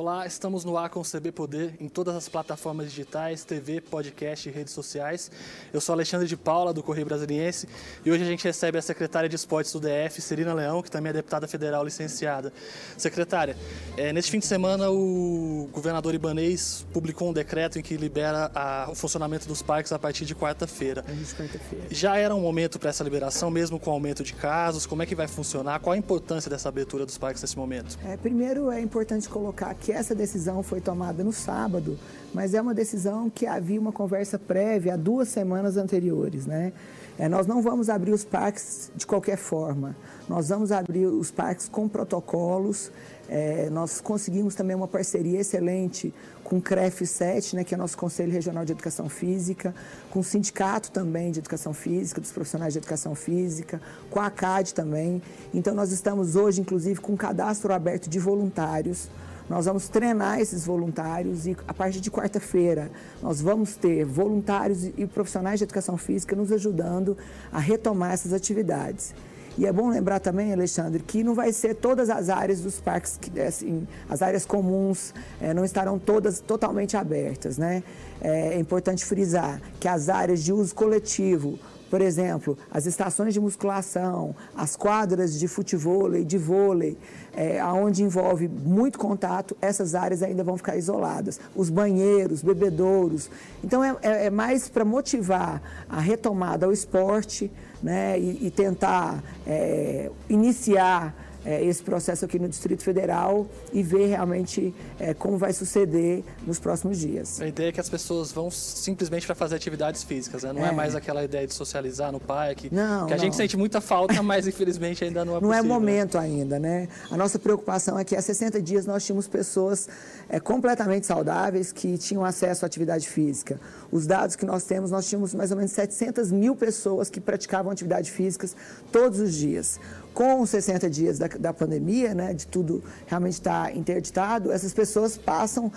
Olá, estamos no ar com o CB Poder em todas as plataformas digitais, TV, podcast e redes sociais. Eu sou Alexandre de Paula, do Correio Brasiliense, e hoje a gente recebe a secretária de Esportes do DF, Serina Leão, que também é deputada federal licenciada. Secretária, é, neste fim de semana o governador Ibanês publicou um decreto em que libera a, o funcionamento dos parques a partir de quarta-feira. quarta-feira. Já era um momento para essa liberação, mesmo com o aumento de casos? Como é que vai funcionar? Qual a importância dessa abertura dos parques nesse momento? É, primeiro é importante colocar que essa decisão foi tomada no sábado, mas é uma decisão que havia uma conversa prévia há duas semanas anteriores, né? É, nós não vamos abrir os parques de qualquer forma. Nós vamos abrir os parques com protocolos. É, nós conseguimos também uma parceria excelente com o CREF 7, né, que é nosso Conselho Regional de Educação Física, com o Sindicato também de Educação Física, dos profissionais de Educação Física, com a ACAD também. Então, nós estamos hoje, inclusive, com um cadastro aberto de voluntários nós vamos treinar esses voluntários e a partir de quarta-feira nós vamos ter voluntários e profissionais de educação física nos ajudando a retomar essas atividades. E é bom lembrar também, Alexandre, que não vai ser todas as áreas dos parques, assim, as áreas comuns é, não estarão todas totalmente abertas, né? É importante frisar que as áreas de uso coletivo, por exemplo, as estações de musculação, as quadras de futebol e de vôlei, é, onde envolve muito contato, essas áreas ainda vão ficar isoladas. Os banheiros, bebedouros. Então, é, é, é mais para motivar a retomada ao esporte né, e, e tentar é, iniciar é, esse processo aqui no Distrito Federal e ver realmente é, como vai suceder nos próximos dias. A ideia é que as pessoas vão simplesmente para fazer atividades físicas, né? não é. é. mais aquela ideia de socializar no parque, não, que a não. gente sente muita falta, mas infelizmente ainda não é não possível. Não é momento ainda, né? A nossa preocupação é que há 60 dias nós tínhamos pessoas é, completamente saudáveis que tinham acesso à atividade física. Os dados que nós temos, nós tínhamos mais ou menos 700 mil pessoas que praticavam atividade físicas todos os dias com os 60 dias da, da pandemia, né, de tudo realmente estar tá interditado, essas pessoas passam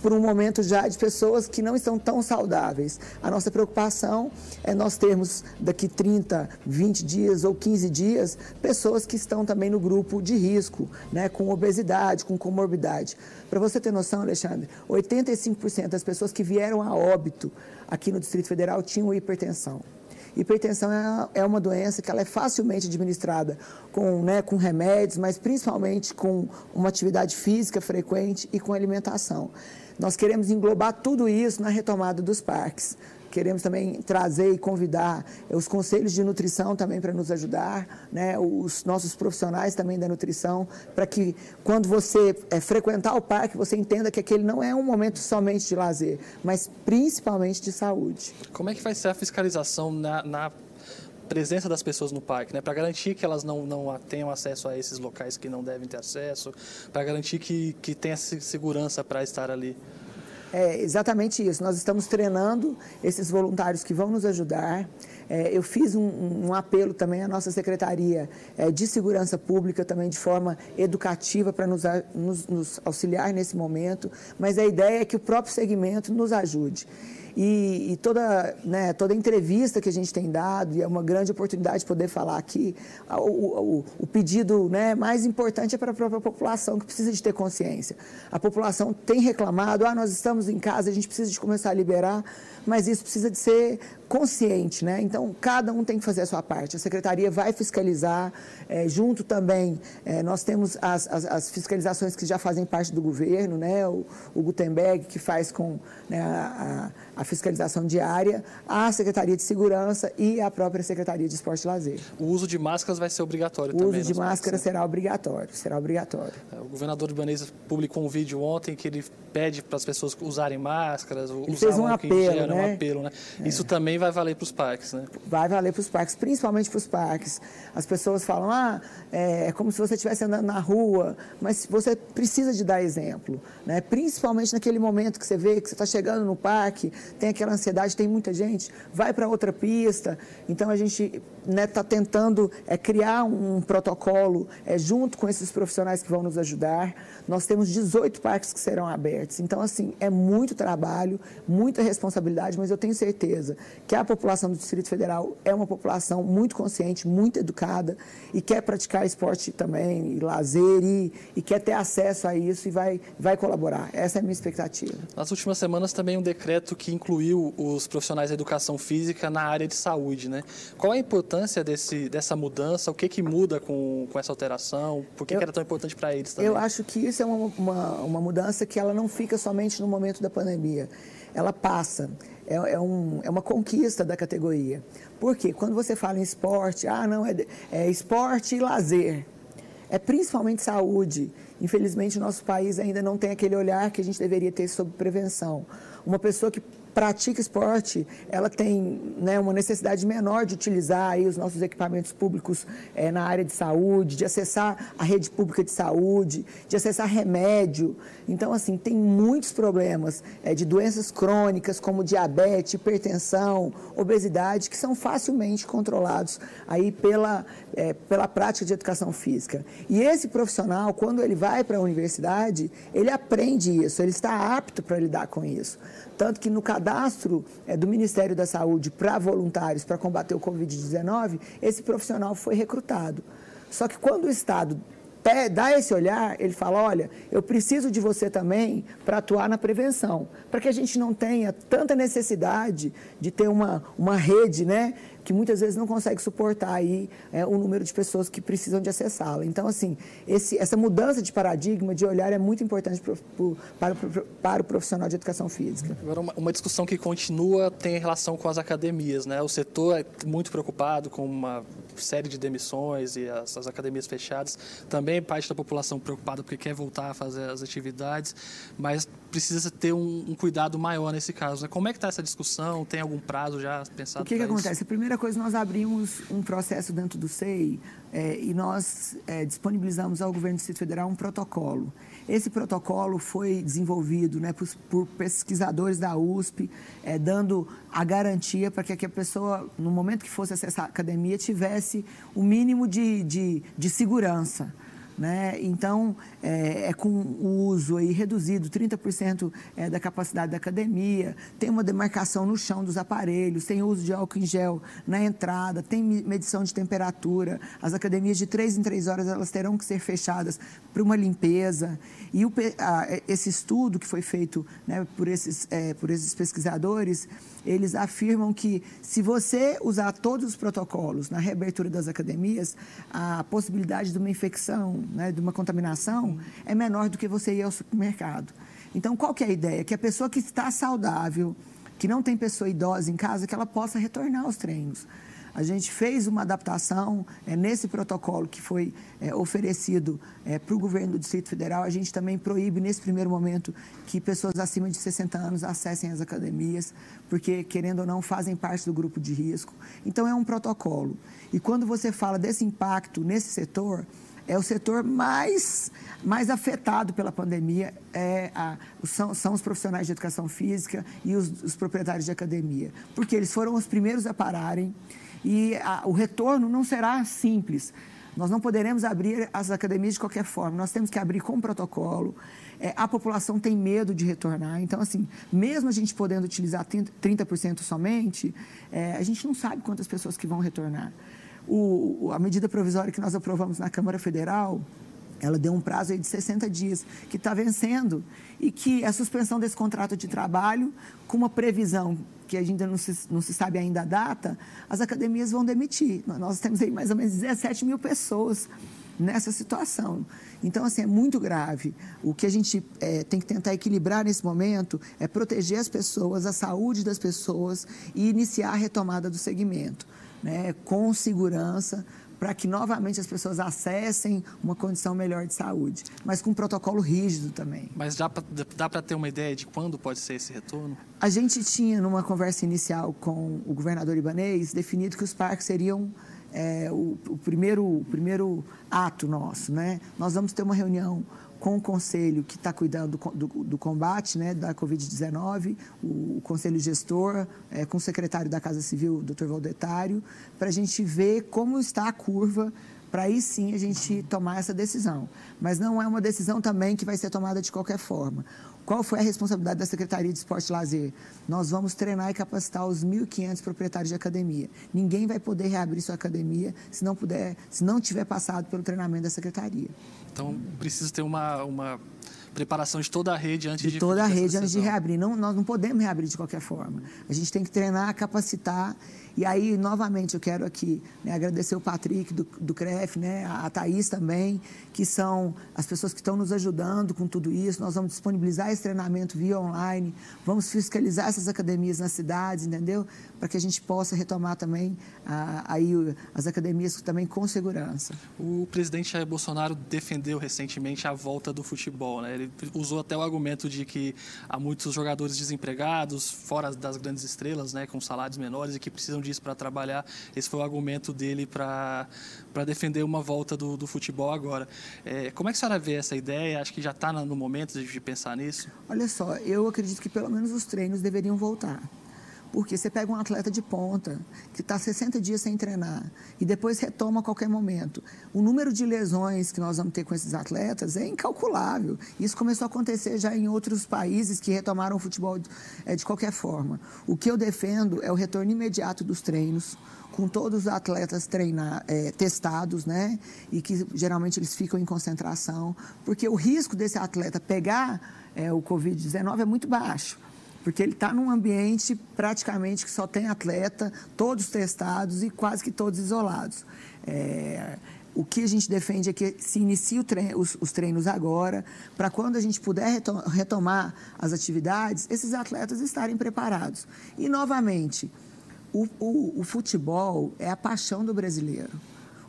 por um momento já de pessoas que não estão tão saudáveis. A nossa preocupação é nós termos daqui 30, 20 dias ou 15 dias pessoas que estão também no grupo de risco, né, com obesidade, com comorbidade. Para você ter noção, Alexandre, 85% das pessoas que vieram a óbito aqui no Distrito Federal tinham hipertensão. Hipertensão é, é uma doença que ela é facilmente administrada com, né, com remédios, mas principalmente com uma atividade física frequente e com alimentação. Nós queremos englobar tudo isso na retomada dos parques. Queremos também trazer e convidar os conselhos de nutrição também para nos ajudar, né? os nossos profissionais também da nutrição, para que quando você é, frequentar o parque, você entenda que aquele não é um momento somente de lazer, mas principalmente de saúde. Como é que vai ser a fiscalização na, na presença das pessoas no parque, né? para garantir que elas não, não tenham acesso a esses locais que não devem ter acesso, para garantir que, que tenha segurança para estar ali? É exatamente isso. Nós estamos treinando esses voluntários que vão nos ajudar. É, eu fiz um, um, apelo também à nossa Secretaria é, de Segurança Pública, também de forma educativa, para nos, nos, nos auxiliar nesse momento. Mas a ideia é que o próprio segmento nos ajude. E, e, toda, né, toda entrevista que a gente tem dado, e é uma grande oportunidade poder falar aqui, o, o, o pedido né, mais importante é para a própria população, que precisa de ter consciência. A população tem reclamado, ah, nós estamos em casa, a gente precisa de começar a liberar, mas isso precisa de ser consciente, né? Então, cada um tem que fazer a sua parte. A secretaria vai fiscalizar, é, junto também, é, nós temos as, as, as, fiscalizações que já fazem parte do governo, né? O, o Gutenberg, que faz com né, a, a, fiscalização diária, a Secretaria de Segurança e a própria Secretaria de Esporte e Lazer. O uso de máscaras vai ser obrigatório o também? O uso de máscara né? será obrigatório, será obrigatório. É, o governador Ibanez publicou um vídeo ontem que ele pede para as pessoas usarem máscaras, ele fez um apelo, gel, né? um apelo, né? É. Isso também vai valer para os parques, né? Vai valer para os parques, principalmente para os parques. As pessoas falam, ah, é, é como se você estivesse andando na rua, mas você precisa de dar exemplo, né? Principalmente naquele momento que você vê que você está chegando no parque, tem aquela ansiedade, tem muita gente, vai para outra pista. Então a gente está né, tá tentando é, criar um protocolo é, junto com esses profissionais que vão nos ajudar. Nós temos 18 parques que serão abertos. Então, assim, é muito trabalho, muita responsabilidade, mas eu tenho certeza que a população do Distrito Federal é uma população muito consciente, muito educada e quer praticar esporte também, e lazer e, e quer ter acesso a isso e vai, vai colaborar. Essa é a minha expectativa. Nas últimas semanas também um decreto que incluiu os profissionais da educação física na área de saúde, né? Qual a importância desse, dessa mudança? O que, que muda com, com essa alteração? Por que, eu, que era tão importante para eles também? Eu acho que isso é uma, uma, uma mudança que ela não fica somente no momento da pandemia. Ela passa. É, é, um, é uma conquista da categoria. Porque quando você fala em esporte, ah, não, é, é esporte e lazer. É principalmente saúde. Infelizmente, o nosso país ainda não tem aquele olhar que a gente deveria ter sobre prevenção. Uma pessoa que pratica esporte, ela tem né, uma necessidade menor de utilizar aí os nossos equipamentos públicos é, na área de saúde, de acessar a rede pública de saúde, de acessar remédio. Então, assim, tem muitos problemas é, de doenças crônicas, como diabetes, hipertensão, obesidade, que são facilmente controlados aí pela, é, pela prática de educação física. E esse profissional, quando ele vai para a universidade, ele aprende isso, ele está apto para lidar com isso. Tanto que no cadastro é, do Ministério da Saúde para voluntários para combater o Covid-19, esse profissional foi recrutado. Só que quando o Estado dá esse olhar, ele fala: olha, eu preciso de você também para atuar na prevenção, para que a gente não tenha tanta necessidade de ter uma, uma rede né, que muitas vezes não consegue suportar aí é, o número de pessoas que precisam de acessá-la. Então, assim, esse, essa mudança de paradigma, de olhar, é muito importante pro, pro, para, pro, para o profissional de educação física. Agora, uma, uma, discussão que continua tem relação com as academias, né? O setor é muito preocupado com uma série de demissões e as, as academias fechadas. Também parte da população preocupada porque quer voltar a fazer as atividades, mas precisa ter um, um cuidado maior nesse caso. Né? Como é que está essa discussão? Tem algum prazo já pensado? O que, que acontece? A primeira coisa, nós abrimos um processo dentro do SEI é, e nós é, disponibilizamos ao governo do Distrito Federal um protocolo. Esse protocolo foi desenvolvido né, por, por, pesquisadores da USP, é, dando a garantia para que, a pessoa, no momento que fosse acessar a academia, tivesse o mínimo de, de, de segurança. Né? Então, é, é, com o uso aí reduzido, 30% é, da capacidade da academia, tem uma demarcação no chão dos aparelhos, tem uso de álcool em gel na entrada, tem medição de temperatura. As academias de três em três horas elas terão que ser fechadas para uma limpeza. E o, a, esse estudo que foi feito né, por, esses, é, por esses pesquisadores, eles afirmam que se você usar todos os protocolos na reabertura das academias, a possibilidade de uma infecção, né, de uma contaminação, é menor do que você ir ao supermercado. Então, qual que é a ideia? Que a pessoa que está saudável, que não tem pessoa idosa em casa, que ela possa retornar aos treinos. A gente fez uma adaptação é, nesse protocolo que foi é, oferecido é, para o governo do Distrito Federal. A gente também proíbe, nesse primeiro momento, que pessoas acima de 60 anos acessem as academias, porque, querendo ou não, fazem parte do grupo de risco. Então, é um protocolo. E quando você fala desse impacto nesse setor, é o setor mais, mais afetado pela pandemia, é a, são, são os profissionais de educação física e os, os proprietários de academia, porque eles foram os primeiros a pararem e a, o retorno não será simples. Nós não poderemos abrir as academias de qualquer forma, nós temos que abrir com protocolo. É, a população tem medo de retornar, então, assim, mesmo a gente podendo utilizar 30% somente, é, a gente não sabe quantas pessoas que vão retornar. O, a medida provisória que nós aprovamos na Câmara Federal, ela deu um prazo de 60 dias, que está vencendo, e que a suspensão desse contrato de trabalho, com uma previsão que ainda não se, não se sabe ainda a data, as academias vão demitir. Nós temos aí mais ou menos 17 mil pessoas nessa situação. Então, assim, é muito grave. O que a gente é, tem que tentar equilibrar nesse momento é proteger as pessoas, a saúde das pessoas e iniciar a retomada do segmento, né, com segurança, para que novamente as pessoas acessem uma condição melhor de saúde, mas com um protocolo rígido também. Mas dá para ter uma ideia de quando pode ser esse retorno? A gente tinha, numa conversa inicial com o governador ibanês, definido que os parques seriam é, o, o, primeiro, o primeiro ato nosso. Né? Nós vamos ter uma reunião com o conselho que está cuidando do, do, do, combate né, da Covid-19, o, o, conselho gestor, é, com o secretário da Casa Civil, doutor Valdetário, para a gente ver como está a curva para aí sim a gente tomar essa decisão. Mas não é uma decisão também que vai ser tomada de qualquer forma. Qual foi a responsabilidade da Secretaria de Esporte e Lazer? Nós vamos treinar e capacitar os 1.500 proprietários de academia. Ninguém vai poder reabrir sua academia se não puder, se não tiver passado pelo treinamento da Secretaria. Então, precisa ter uma, uma preparação de toda a rede antes de De toda a rede antes de reabrir. Não, nós não podemos reabrir de qualquer forma. A gente tem que treinar, capacitar e aí, novamente, eu quero aqui né, agradecer o Patrick do, do CREF, né, a Thaís também, que são as pessoas que estão nos ajudando com tudo isso. Nós vamos disponibilizar esse treinamento via online, vamos fiscalizar essas academias nas cidades, entendeu? Para que a gente possa retomar também aí as academias também com segurança. O presidente Jair Bolsonaro defendeu recentemente a volta do futebol. Né? Ele usou até o argumento de que há muitos jogadores desempregados, fora das grandes estrelas, né, com salários menores e que precisam disso para trabalhar. Esse foi o argumento dele para defender uma volta do, do futebol agora. É, como é que a senhora vê essa ideia? Acho que já está no momento de pensar nisso? Olha só, eu acredito que pelo menos os treinos deveriam voltar. Porque você pega um atleta de ponta que está 60 dias sem treinar e depois retoma a qualquer momento. O número de lesões que nós vamos ter com esses atletas é incalculável. Isso começou a acontecer já em outros países que retomaram o futebol é, de qualquer forma. O que eu defendo é o retorno imediato dos treinos, com todos os atletas treinar, é, testados, né? E que geralmente eles ficam em concentração, porque o risco desse atleta pegar é, o Covid-19 é muito baixo porque ele está num ambiente praticamente que só tem atleta, todos testados e quase que todos isolados. É, o que a gente defende é que se inicie treino, os, os, treinos agora, para quando a gente puder retomar as atividades, esses atletas estarem preparados. E, novamente, o, o, o futebol é a paixão do brasileiro.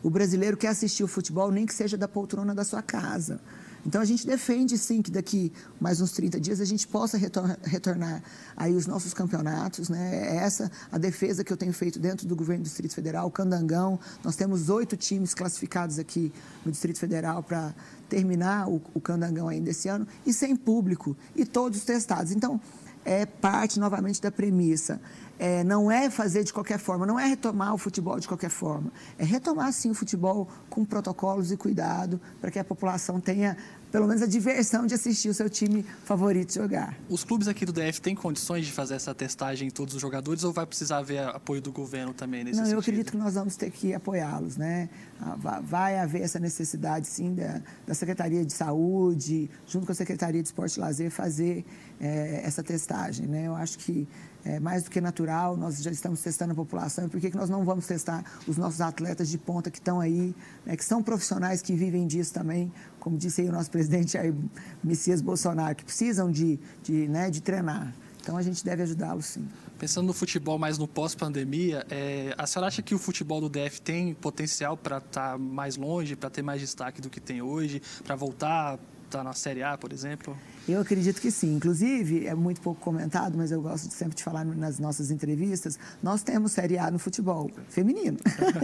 O brasileiro quer assistir o futebol, nem que seja da poltrona da sua casa. Então a gente defende sim que daqui mais uns 30 dias a gente possa retornar aí os nossos campeonatos, né? É essa a defesa que eu tenho feito dentro do governo do Distrito Federal, o Candangão. Nós temos oito times classificados aqui no Distrito Federal para terminar o, o Candangão ainda esse ano e sem público e todos testados. Então é parte novamente da premissa é, não é fazer de qualquer forma, não é retomar o futebol de qualquer forma. É retomar, sim, o futebol com protocolos e cuidado para que a população tenha pelo menos a diversão de assistir o seu time favorito jogar. Os clubes aqui do DF têm condições de fazer essa testagem em todos os jogadores ou vai precisar haver apoio do governo também nesse Não, sentido? eu acredito que nós vamos ter que apoiá-los, né? Ah, vai haver essa necessidade, sim, da, da, Secretaria de Saúde, junto com a Secretaria de Esporte e Lazer, fazer é, essa testagem, né? Eu acho que é mais do que natural, nós já estamos testando a população, por que, que nós não vamos testar os nossos atletas de ponta que estão aí, né, que são profissionais que vivem disso também, como disse aí o nosso presidente Jair Messias Bolsonaro, que precisam de, de, né, de treinar. Então a gente deve ajudá-los sim. Pensando no futebol mais no pós-pandemia, é, a senhora acha que o futebol do DF tem potencial para estar tá mais longe, para ter mais destaque do que tem hoje, para voltar está na Série A, por exemplo? Eu acredito que sim. Inclusive, é muito pouco comentado, mas eu gosto sempre de falar nas nossas entrevistas, nós temos Série A no futebol feminino.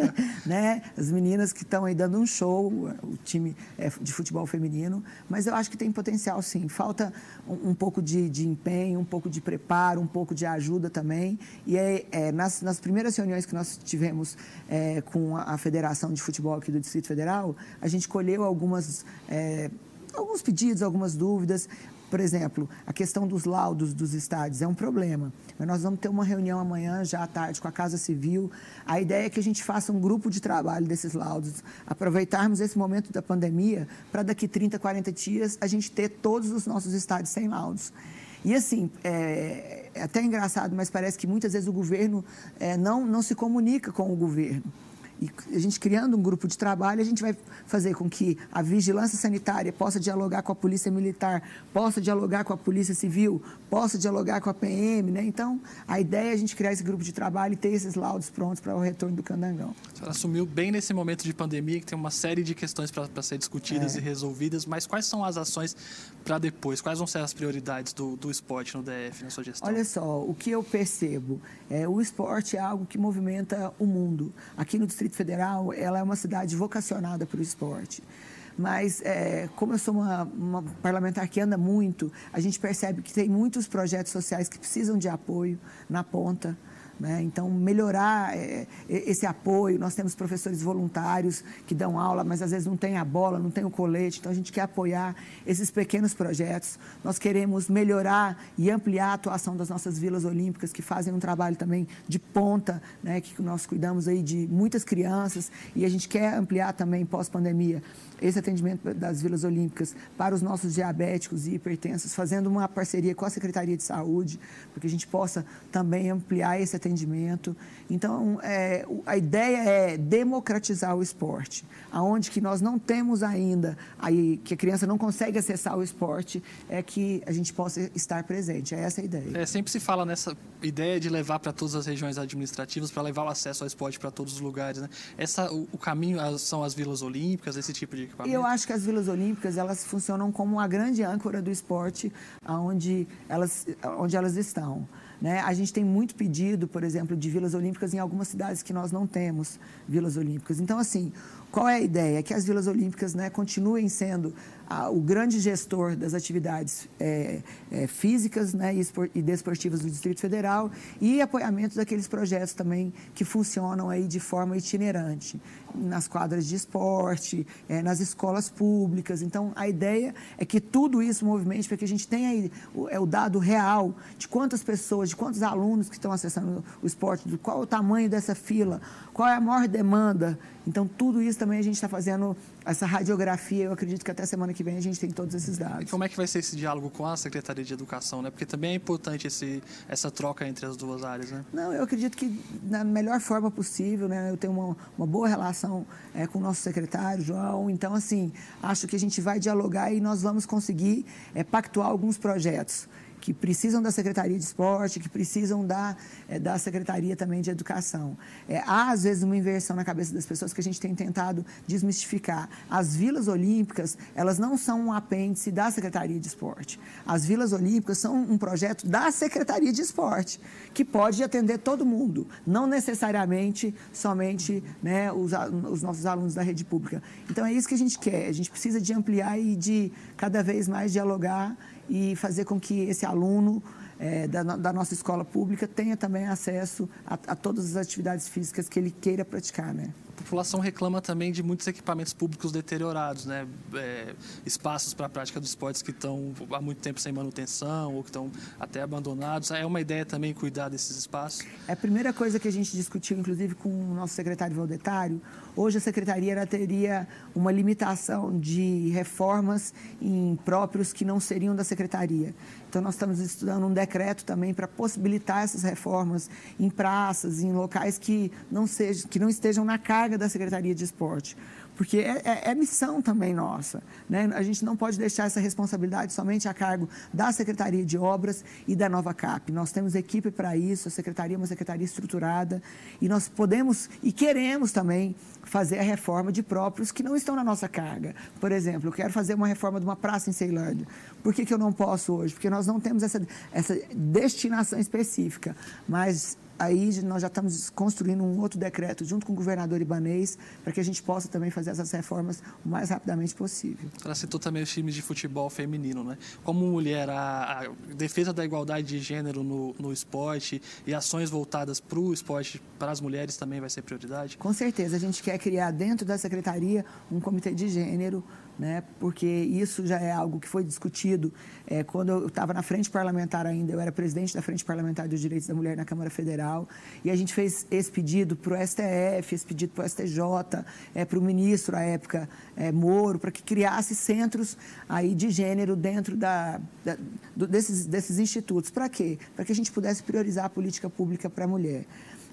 né? As meninas que estão aí dando um show, o time é de futebol feminino, mas eu acho que tem potencial sim. Falta um, um pouco de, de, empenho, um pouco de preparo, um pouco de ajuda também. E é, é nas, nas, primeiras reuniões que nós tivemos é, com a, a, Federação de Futebol aqui do Distrito Federal, a gente colheu algumas é, alguns pedidos, algumas dúvidas. Por exemplo, a questão dos laudos dos estádios é um problema. Mas nós vamos ter uma reunião amanhã, já à tarde, com a Casa Civil. A ideia é que a gente faça um grupo de trabalho desses laudos, aproveitarmos esse momento da pandemia para daqui 30, 40 dias a gente ter todos os nossos estádios sem laudos. E assim, é, é até engraçado, mas parece que muitas vezes o governo é, não, não se comunica com o governo. E a gente criando um grupo de trabalho, a gente vai fazer com que a vigilância sanitária possa dialogar com a polícia militar, possa dialogar com a polícia civil, possa dialogar com a PM, né? Então, a ideia é a gente criar esse grupo de trabalho e ter esses laudos prontos para o retorno do Candangão. A senhora assumiu bem nesse momento de pandemia, que tem uma série de questões para ser discutidas é. e resolvidas, mas quais são as ações para depois? Quais vão ser as prioridades do, do esporte no DF, na sua gestão? Olha só, o que eu percebo, é, o esporte é algo que movimenta o mundo. Aqui no Distrito Distrito Federal, ela é uma cidade vocacionada para o esporte. Mas, é, como eu sou uma, uma, parlamentar que anda muito, a gente percebe que tem muitos projetos sociais que precisam de apoio na ponta. Né? Então, melhorar é, esse apoio. Nós temos professores voluntários que dão aula, mas às vezes não tem a bola, não tem o colete. Então, a gente quer apoiar esses pequenos projetos. Nós queremos melhorar e ampliar a atuação das nossas vilas olímpicas, que fazem um trabalho também de ponta, né? que nós cuidamos aí de muitas crianças e a gente quer ampliar também pós-pandemia esse atendimento das vilas olímpicas para os nossos diabéticos e hipertensos, fazendo uma parceria com a Secretaria de Saúde, para que a gente possa também ampliar esse atendimento. Então, é, a ideia é democratizar o esporte, aonde que nós não temos ainda, aí que a criança não consegue acessar o esporte, é que a gente possa estar presente. É essa a ideia. É, sempre se fala nessa ideia de levar para todas as regiões administrativas, para levar o acesso ao esporte para todos os lugares. Né? Essa, o, o caminho são as vilas olímpicas, esse tipo de equipamento? Eu acho que as vilas olímpicas elas funcionam como uma grande âncora do esporte onde elas, onde elas estão. Né? A gente tem muito pedido, por exemplo, de vilas olímpicas em algumas cidades que nós não temos vilas olímpicas. Então, assim, qual é a ideia? Que as vilas olímpicas né, continuem sendo a, o grande gestor das atividades é, é, físicas né, e, espor, e, desportivas do Distrito Federal e apoiamento daqueles projetos também que funcionam aí de forma itinerante nas quadras de esporte, é, nas escolas públicas. Então, a ideia é que tudo isso movimente para que a gente tenha aí o, é, o dado real de quantas pessoas, de quantos alunos que estão acessando o esporte, de qual o tamanho dessa fila, qual é a maior demanda. Então, tudo isso a gente está fazendo essa radiografia. Eu acredito que até semana que vem a gente tem todos esses dados. E como é que vai ser esse diálogo com a Secretaria de Educação, né? Porque também é importante esse, essa troca entre as duas áreas, né? Não, eu acredito que da melhor forma possível, né? Eu tenho uma, uma boa relação é, com o nosso secretário, João. Então, assim, acho que a gente vai dialogar e nós vamos conseguir é, pactuar alguns projetos que precisam da Secretaria de Esporte, que precisam da, é, da Secretaria também de Educação. É, há, às vezes, uma inversão na cabeça das pessoas que a gente tem tentado desmistificar. As vilas olímpicas, elas não são um apêndice da Secretaria de Esporte. As vilas olímpicas são um projeto da Secretaria de Esporte, que pode atender todo mundo, não necessariamente somente né, os, os nossos alunos da rede pública. Então, é isso que a gente quer. A gente precisa de ampliar e de cada vez mais dialogar e fazer com que esse aluno é, da, da, nossa escola pública tenha também acesso a, a, todas as atividades físicas que ele queira praticar, né? População reclama também de muitos equipamentos públicos deteriorados, né? É, espaços para a prática dos esportes que estão há muito tempo sem manutenção ou que estão até abandonados. É uma ideia também cuidar desses espaços? É a primeira coisa que a gente discutiu, inclusive, com o nosso secretário Valdetário. Hoje a secretaria teria uma limitação de reformas em próprios que não seriam da secretaria. Então, nós estamos estudando um decreto também para possibilitar essas reformas em praças, em locais que não, sejam, que não estejam na carga da Secretaria de Esporte porque é, é, é, missão também nossa. Né? A gente não pode deixar essa responsabilidade somente a cargo da Secretaria de Obras e da Nova CAP. Nós temos equipe para isso, a Secretaria é uma secretaria estruturada e nós podemos e queremos também fazer a reforma de próprios que não estão na nossa carga. Por exemplo, eu quero fazer uma reforma de uma praça em Ceilândia. Por que, que eu não posso hoje? Porque nós não temos essa, essa destinação específica, mas aí nós já estamos construindo um outro decreto junto com o governador Ibanês para que a gente possa também fazer essas reformas o mais rapidamente possível. Ela citou também os times de futebol feminino, né? Como mulher, a, a defesa da igualdade de gênero no, no esporte e ações voltadas para o esporte para as mulheres também vai ser prioridade? Com certeza, a gente quer criar dentro da secretaria um comitê de gênero né? porque isso já é algo que foi discutido é, quando eu estava na frente parlamentar ainda, eu era presidente da Frente Parlamentar dos Direitos da Mulher na Câmara Federal, e a gente fez esse pedido para o STF, esse pedido para o STJ, é, para o ministro, à época, é, Moro, para que criasse centros aí de gênero dentro da, da do, desses, desses institutos. Para quê? Para que a gente pudesse priorizar a política pública para a mulher.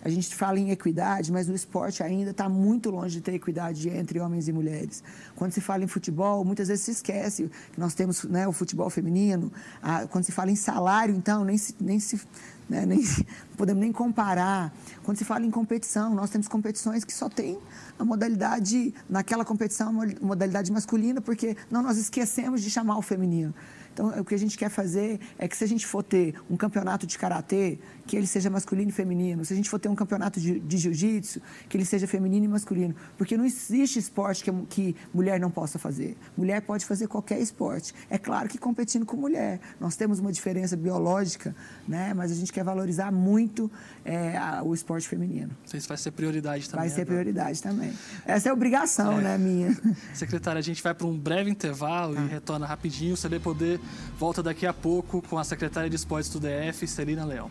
A gente fala em equidade, mas no esporte ainda está muito longe de ter equidade entre homens e mulheres. Quando se fala em futebol, muitas vezes se esquece que nós temos né, o futebol feminino. A, quando se fala em salário, então, nem se, nem se né, nem podemos nem comparar. Quando se fala em competição, nós temos competições que só tem a modalidade, naquela competição, a modalidade masculina, porque não nós esquecemos de chamar o feminino. Então, o que a gente quer fazer é que se a gente for ter um campeonato de karatê, que ele seja masculino e feminino. Se a gente for ter um campeonato de, de jiu-jitsu, que ele seja feminino e masculino. Porque não existe esporte que, que mulher não possa fazer. Mulher pode fazer qualquer esporte. É claro que competindo com mulher. Nós temos uma diferença biológica, né? mas a gente quer valorizar muito é, a, o esporte feminino. Isso vai ser prioridade também. Vai ser agora. prioridade também. Essa é a obrigação, é. né, minha. Secretária, a gente vai para um breve intervalo ah. e retorna rapidinho. O CB Poder volta daqui a pouco com a secretária de esportes do DF, Celina Leão.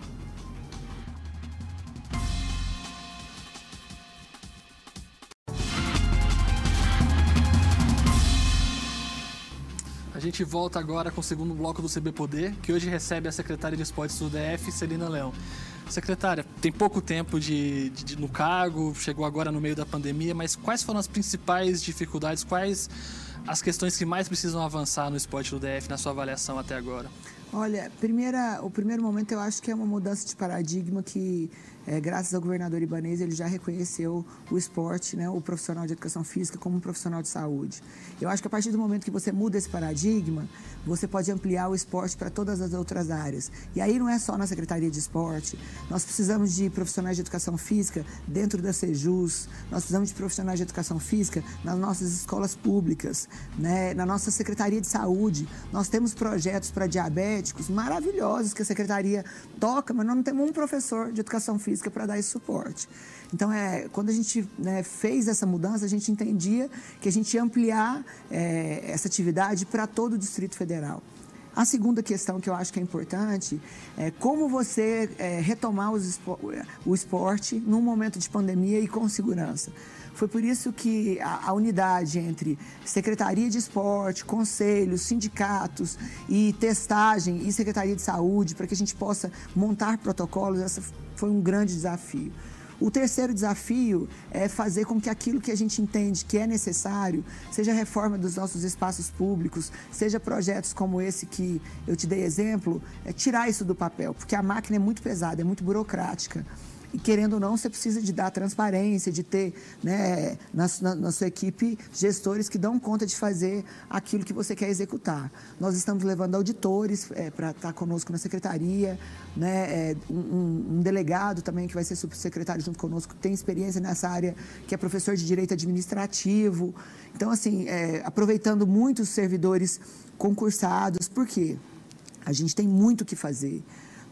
Gente volta agora com o segundo bloco do CB Poder, que hoje recebe a secretária de esportes do DF, Celina Leão. Secretária, tem pouco tempo de, de, de, no cargo, chegou agora no meio da pandemia, mas quais foram as principais dificuldades, quais as questões que mais precisam avançar no esporte do DF na sua avaliação até agora? Olha, primeira, o primeiro momento eu acho que é uma mudança de paradigma que é, graças ao governador Ibanez, ele já reconheceu o esporte, né, o profissional de educação física, como um profissional de saúde. Eu acho que a partir do momento que você muda esse paradigma, você pode ampliar o esporte para todas as outras áreas. E aí não é só na Secretaria de Esporte. Nós precisamos de profissionais de educação física dentro da Sejus, nós precisamos de profissionais de educação física nas nossas escolas públicas, né, na nossa Secretaria de Saúde. Nós temos projetos para diabéticos maravilhosos que a Secretaria toca, mas nós não temos um professor de educação física para dar esse suporte. Então, é, quando a gente né, fez essa mudança, a gente entendia que a gente ia ampliar é, essa atividade para todo o Distrito Federal. A segunda questão que eu acho que é importante é como você é, retomar o esporte num momento de pandemia e com segurança. Foi por isso que a, a, unidade entre Secretaria de Esporte, conselhos, sindicatos e testagem e Secretaria de Saúde, para que a gente possa montar protocolos, essa foi um grande desafio. O terceiro desafio é fazer com que aquilo que a gente entende que é necessário, seja a reforma dos nossos espaços públicos, seja projetos como esse que eu te dei exemplo, é tirar isso do papel, porque a máquina é muito pesada, é muito burocrática. E querendo ou não, você precisa de dar transparência, de ter né, na, na, na sua equipe gestores que dão conta de fazer aquilo que você quer executar. Nós estamos levando auditores é, para estar conosco na secretaria, né, é, um, um, delegado também que vai ser subsecretário junto conosco, que tem experiência nessa área, que é professor de direito administrativo. Então, assim, é, aproveitando muitos servidores concursados, por quê? A gente tem muito o que fazer.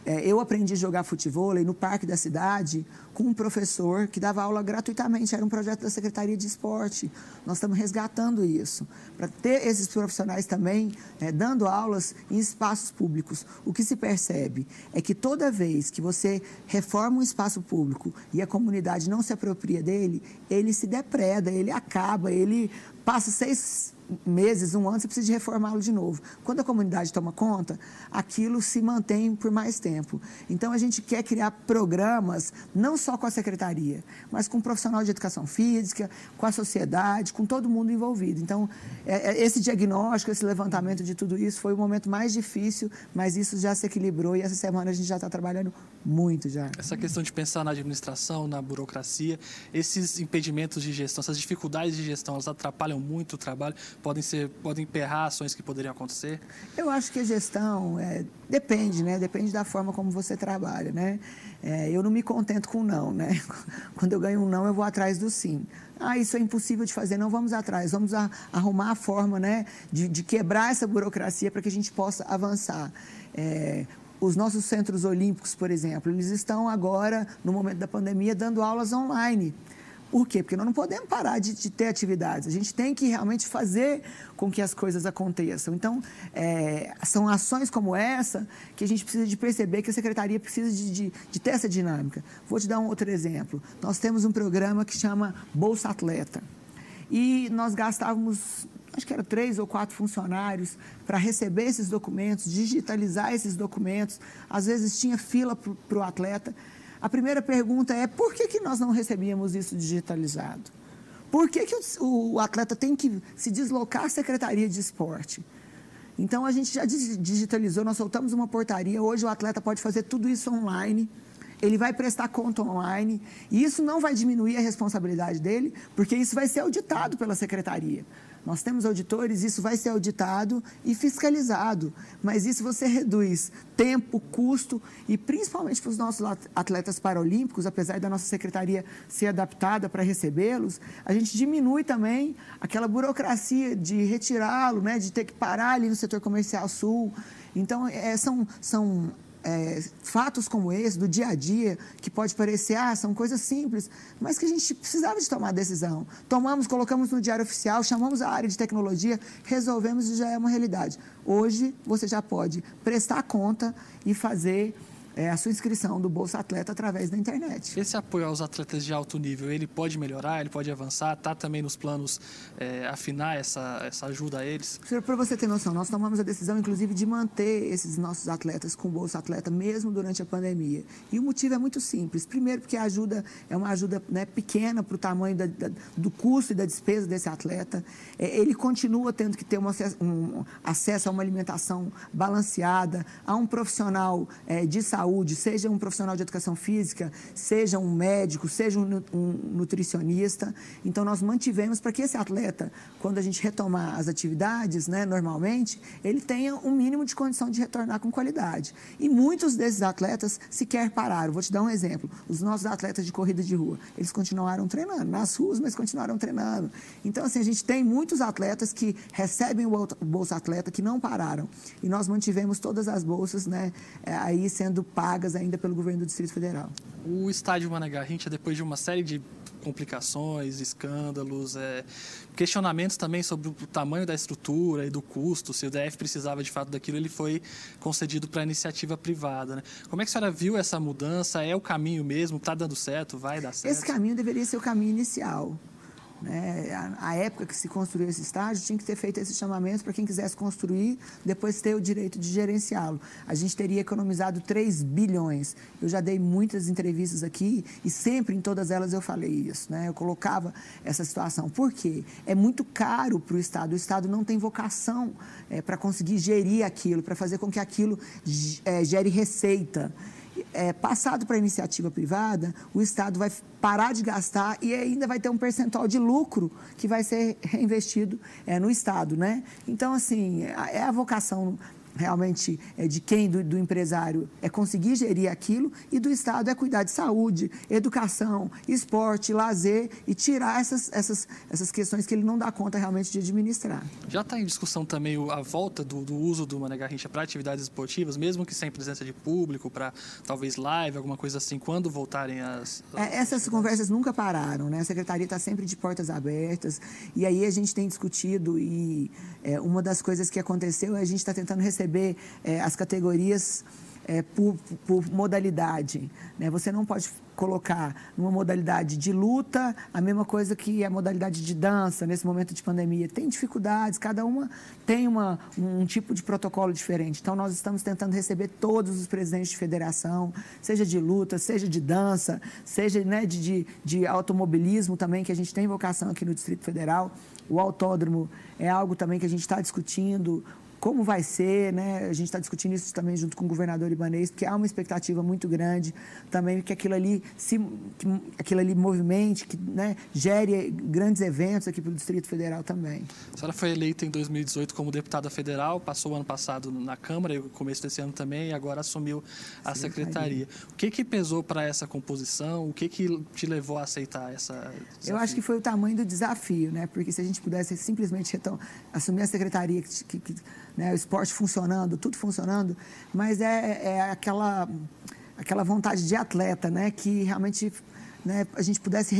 É, eu aprendi a jogar futebol no parque da cidade com um professor que dava aula gratuitamente. Era um projeto da Secretaria de Esporte. Nós estamos resgatando isso, para ter esses profissionais também é, dando aulas em espaços públicos. O que se percebe é que toda vez que você reforma um espaço público e a comunidade não se apropria dele, ele se depreda, ele acaba, ele passa seis meses, um ano, você precisa de reformá-lo de novo. Quando a comunidade toma conta, aquilo se mantém por mais tempo. Então, a gente quer criar programas, não só com a secretaria, mas com o profissional de educação física, com a sociedade, com todo mundo envolvido. Então, é, é, esse diagnóstico, esse levantamento de tudo isso foi o momento mais difícil, mas isso já se equilibrou e essa semana a gente já está trabalhando muito já. Essa questão de pensar na administração, na burocracia, esses impedimentos de gestão, essas dificuldades de gestão, elas atrapalham muito o trabalho podem ser podem emperrar ações que poderiam acontecer? Eu acho que a gestão é, depende, né? Depende da forma como você trabalha, né? É, eu não me contento com não, né? Quando eu ganho um não, eu vou atrás do sim. Ah, isso é impossível de fazer, não vamos atrás, vamos a, arrumar a forma, né, de, de quebrar essa burocracia para que a gente possa avançar. É, os nossos centros olímpicos, por exemplo, eles estão agora, no momento da pandemia, dando aulas online. Por quê? Porque nós não podemos parar de, de, ter atividades. A gente tem que realmente fazer com que as coisas aconteçam. Então, é, são ações como essa que a gente precisa de perceber que a secretaria precisa de, de, de, ter essa dinâmica. Vou te dar um outro exemplo. Nós temos um programa que chama Bolsa Atleta. E nós gastávamos, acho que era três ou quatro funcionários para receber esses documentos, digitalizar esses documentos. Às vezes tinha fila para o atleta. A primeira pergunta é por que, que nós não recebíamos isso digitalizado? Por que, que o, o atleta tem que se deslocar à Secretaria de Esporte? Então, a gente já digitalizou, nós soltamos uma portaria. Hoje, o atleta pode fazer tudo isso online. Ele vai prestar conta online. E isso não vai diminuir a responsabilidade dele, porque isso vai ser auditado pela secretaria. Nós temos auditores, isso vai ser auditado e fiscalizado, mas isso você reduz tempo, custo e principalmente para os nossos atletas paralímpicos, apesar da nossa secretaria ser adaptada para recebê-los, a gente diminui também aquela burocracia de retirá-lo, né, de ter que parar ali no setor comercial sul. Então, é, são, são é, fatos como esse, do dia a dia, que pode parecer, ah, são coisas simples, mas que a gente precisava de tomar decisão. Tomamos, colocamos no diário oficial, chamamos a área de tecnologia, resolvemos e já é uma realidade. Hoje, você já pode prestar conta e fazer é, a sua inscrição do Bolsa Atleta através da internet. Esse apoio aos atletas de alto nível, ele pode melhorar, ele pode avançar? Está também nos planos é, afinar essa, essa ajuda a eles? Para você ter noção, nós tomamos a decisão, inclusive, de manter esses nossos atletas com Bolsa Atleta, mesmo durante a pandemia. E o motivo é muito simples. Primeiro, porque a ajuda é uma ajuda né, pequena para o tamanho da, da, do custo e da despesa desse atleta. É, ele continua tendo que ter um, um, acesso a uma alimentação balanceada, a um profissional é, de saúde saúde, seja um profissional de educação física, seja um médico, seja um, um nutricionista. Então, nós mantivemos para que esse atleta, quando a gente retomar as atividades, né, normalmente, ele tenha um mínimo de condição de retornar com qualidade. E muitos desses atletas sequer pararam. Vou te dar um exemplo. Os nossos atletas de corrida de rua, eles continuaram treinando nas ruas, mas continuaram treinando. Então, assim, a gente tem muitos atletas que recebem o Bolsa Atleta que não pararam. E nós mantivemos todas as bolsas, né, aí sendo pagas ainda pelo governo do Distrito Federal. O estádio Mané Garrincha, depois de uma série de complicações, escândalos, é, questionamentos também sobre o tamanho da estrutura e do custo, se o DF precisava de fato daquilo, ele foi concedido para iniciativa privada. Né? Como é que a senhora viu essa mudança? É o caminho mesmo? Está dando certo? Vai dar certo? Esse caminho deveria ser o caminho inicial. Né? A, a, época que se construiu esse estádio tinha que ter feito esse chamamento para quem quisesse construir, depois ter o direito de gerenciá-lo. A gente teria economizado 3 bilhões. Eu já dei muitas entrevistas aqui e sempre em todas elas eu falei isso. Né? Eu colocava essa situação. Por quê? É muito caro para o Estado. O Estado não tem vocação é, para conseguir gerir aquilo, para fazer com que aquilo é, gere receita é, passado para a iniciativa privada, o Estado vai parar de gastar e ainda vai ter um percentual de lucro que vai ser reinvestido é, no Estado, né? Então, assim, é a vocação realmente é de quem, do, do, empresário, é conseguir gerir aquilo e do Estado é cuidar de saúde, educação, esporte, lazer e tirar essas, essas, essas questões que ele não dá conta realmente de administrar. Já está em discussão também a volta do, do uso do Mané Garrincha para atividades esportivas, mesmo que sem presença de público, para talvez live, alguma coisa assim, quando voltarem as... as... É, essas conversas nunca pararam, né? A Secretaria está sempre de portas abertas e aí a gente tem discutido e é, uma das coisas que aconteceu é a gente está tentando receber receber é, as categorias é, por, por, modalidade. Né? Você não pode colocar numa modalidade de luta a mesma coisa que a modalidade de dança nesse momento de pandemia. Tem dificuldades, cada uma tem uma, um tipo de protocolo diferente. Então, nós estamos tentando receber todos os presidentes de federação, seja de luta, seja de dança, seja né, de, de, de automobilismo também, que a gente tem vocação aqui no Distrito Federal. O autódromo é algo também que a gente está discutindo, como vai ser, né? A gente está discutindo isso também junto com o governador Ibanês, porque há uma expectativa muito grande também que aquilo ali se que aquilo ali movimente, que né, gere grandes eventos aqui para o Distrito Federal também. A senhora foi eleita em 2018 como deputada federal, passou o ano passado na Câmara, e começo desse ano também, e agora assumiu a secretaria. O que que pesou para essa composição? O que que te levou a aceitar essa desafio? Eu acho que foi o tamanho do desafio, né? Porque se a gente pudesse simplesmente então, assumir a secretaria que, que né, o esporte funcionando, tudo funcionando, mas é, é aquela, aquela vontade de atleta, né, que realmente né, a gente pudesse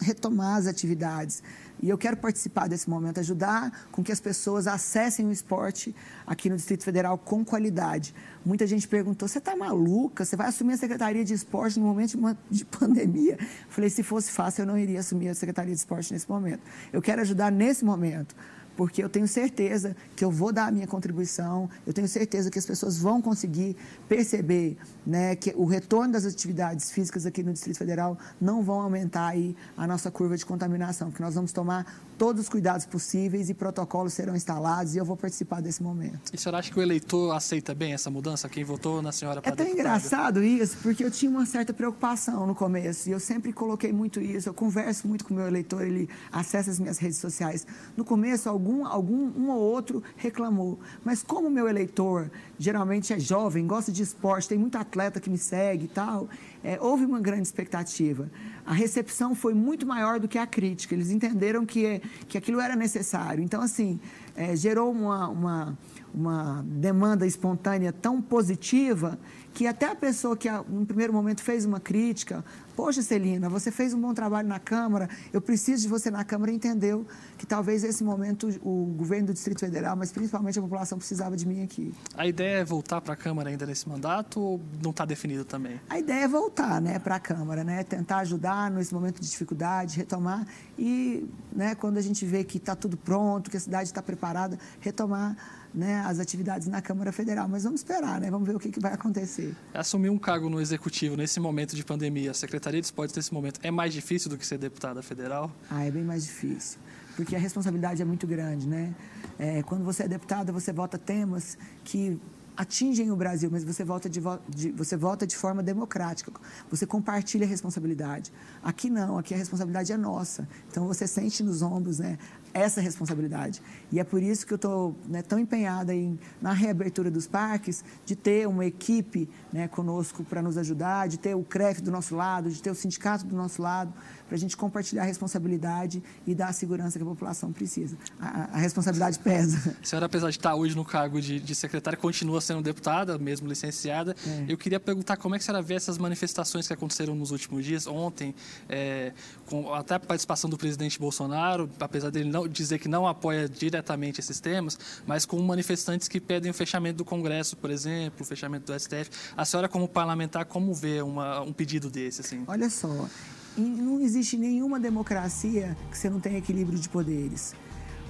retomar as atividades. E eu quero participar desse momento, ajudar com que as pessoas acessem o esporte aqui no Distrito Federal com qualidade. Muita gente perguntou: você está maluca? Você vai assumir a Secretaria de Esporte no momento de, uma, de pandemia? Falei: se fosse fácil, eu não iria assumir a Secretaria de Esporte nesse momento. Eu quero ajudar nesse momento porque eu tenho certeza que eu vou dar a minha contribuição, eu tenho certeza que as pessoas vão conseguir perceber né, que o retorno das atividades físicas aqui no Distrito Federal não vão aumentar aí a nossa curva de contaminação, que nós vamos tomar todos os cuidados possíveis e protocolos serão instalados e eu vou participar desse momento. E a senhora acha que o eleitor aceita bem essa mudança? Quem votou na senhora para É tão deputada? engraçado isso, porque eu tinha uma certa preocupação no começo e eu sempre coloquei muito isso, eu converso muito com o meu eleitor, ele acessa as minhas redes sociais. No começo, algum, algum um ou outro reclamou, mas como o meu eleitor geralmente é jovem, gosta de esporte, tem muito atleta que me segue e tal, é, houve uma grande expectativa. A recepção foi muito maior do que a crítica. Eles entenderam que, que aquilo era necessário. Então, assim, é, gerou uma, uma, uma demanda espontânea tão positiva que até a pessoa que, no primeiro momento, fez uma crítica, poxa, Celina, você fez um bom trabalho na Câmara, eu preciso de você na Câmara, entendeu que talvez nesse momento o governo do Distrito Federal, mas principalmente a população, precisava de mim aqui. A ideia é voltar para a Câmara ainda nesse mandato ou não está definido também? A ideia é voltar né, para a Câmara, né, tentar ajudar nesse momento de dificuldade, retomar e né, quando a gente vê que está tudo pronto, que a cidade está preparada, retomar né, as atividades na Câmara Federal. Mas vamos esperar, né? vamos ver o que, que vai acontecer. Assumir um cargo no Executivo nesse momento de pandemia, a Secretaria de Esportes nesse momento, é mais difícil do que ser deputada federal? Ah, é bem mais difícil, porque a responsabilidade é muito grande. Né? É, quando você é deputada, você vota temas que atingem o Brasil, mas você vota de, de, você vota de forma democrática. Você compartilha a responsabilidade. Aqui não, aqui a responsabilidade é nossa. Então você sente nos ombros né, essa responsabilidade. E é por isso que eu estou né, tão empenhada em, na reabertura dos parques, de ter uma equipe né, conosco para nos ajudar, de ter o CREF do nosso lado, de ter o sindicato do nosso lado, para a gente compartilhar a responsabilidade e dar a segurança que a população precisa. A, a responsabilidade pesa. A senhora, apesar de estar hoje no cargo de, de secretária, continua sendo deputada, mesmo licenciada. É. Eu queria perguntar como é que a senhora vê essas manifestações que aconteceram nos últimos dias, ontem, é, com até a participação do presidente Bolsonaro, apesar dele não dizer que não apoia diretamente esses temas, mas com manifestantes que pedem o fechamento do Congresso, por exemplo, o fechamento do STF. A senhora, como parlamentar, como vê uma, um pedido desse? Assim? Olha só, não existe nenhuma democracia que você não tenha equilíbrio de poderes.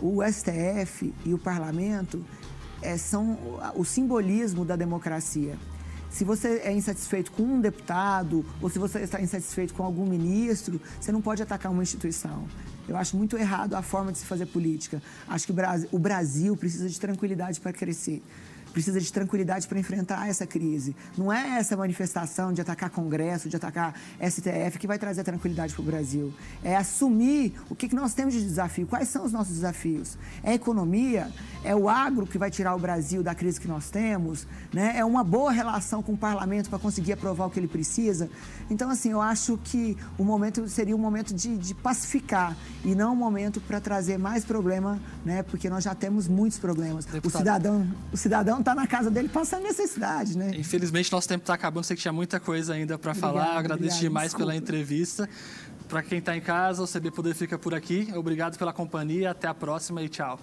O STF e o parlamento é, são o simbolismo da democracia. Se você é insatisfeito com um deputado ou se você está insatisfeito com algum ministro, você não pode atacar uma instituição. Eu acho muito errado a forma de se fazer política. Acho que o Brasil precisa de tranquilidade para crescer precisa de tranquilidade para enfrentar essa crise. Não é essa manifestação de atacar Congresso, de atacar STF que vai trazer tranquilidade para o Brasil. É assumir o que nós temos de desafio, quais são os nossos desafios. É a economia, é o agro que vai tirar o Brasil da crise que nós temos, né? é uma boa relação com o parlamento para conseguir aprovar o que ele precisa. Então, assim, eu acho que o momento seria um momento de, de pacificar e não um momento para trazer mais problema, né? porque nós já temos muitos problemas. Deputado. O cidadão, o cidadão está na casa dele passando necessidade, né? Infelizmente, nosso tempo está acabando. Sei que tinha muita coisa ainda para falar. Agradeço obrigado, demais desculpa. pela entrevista. Para quem está em casa, o CB Poder fica por aqui. Obrigado pela companhia. Até a próxima e tchau.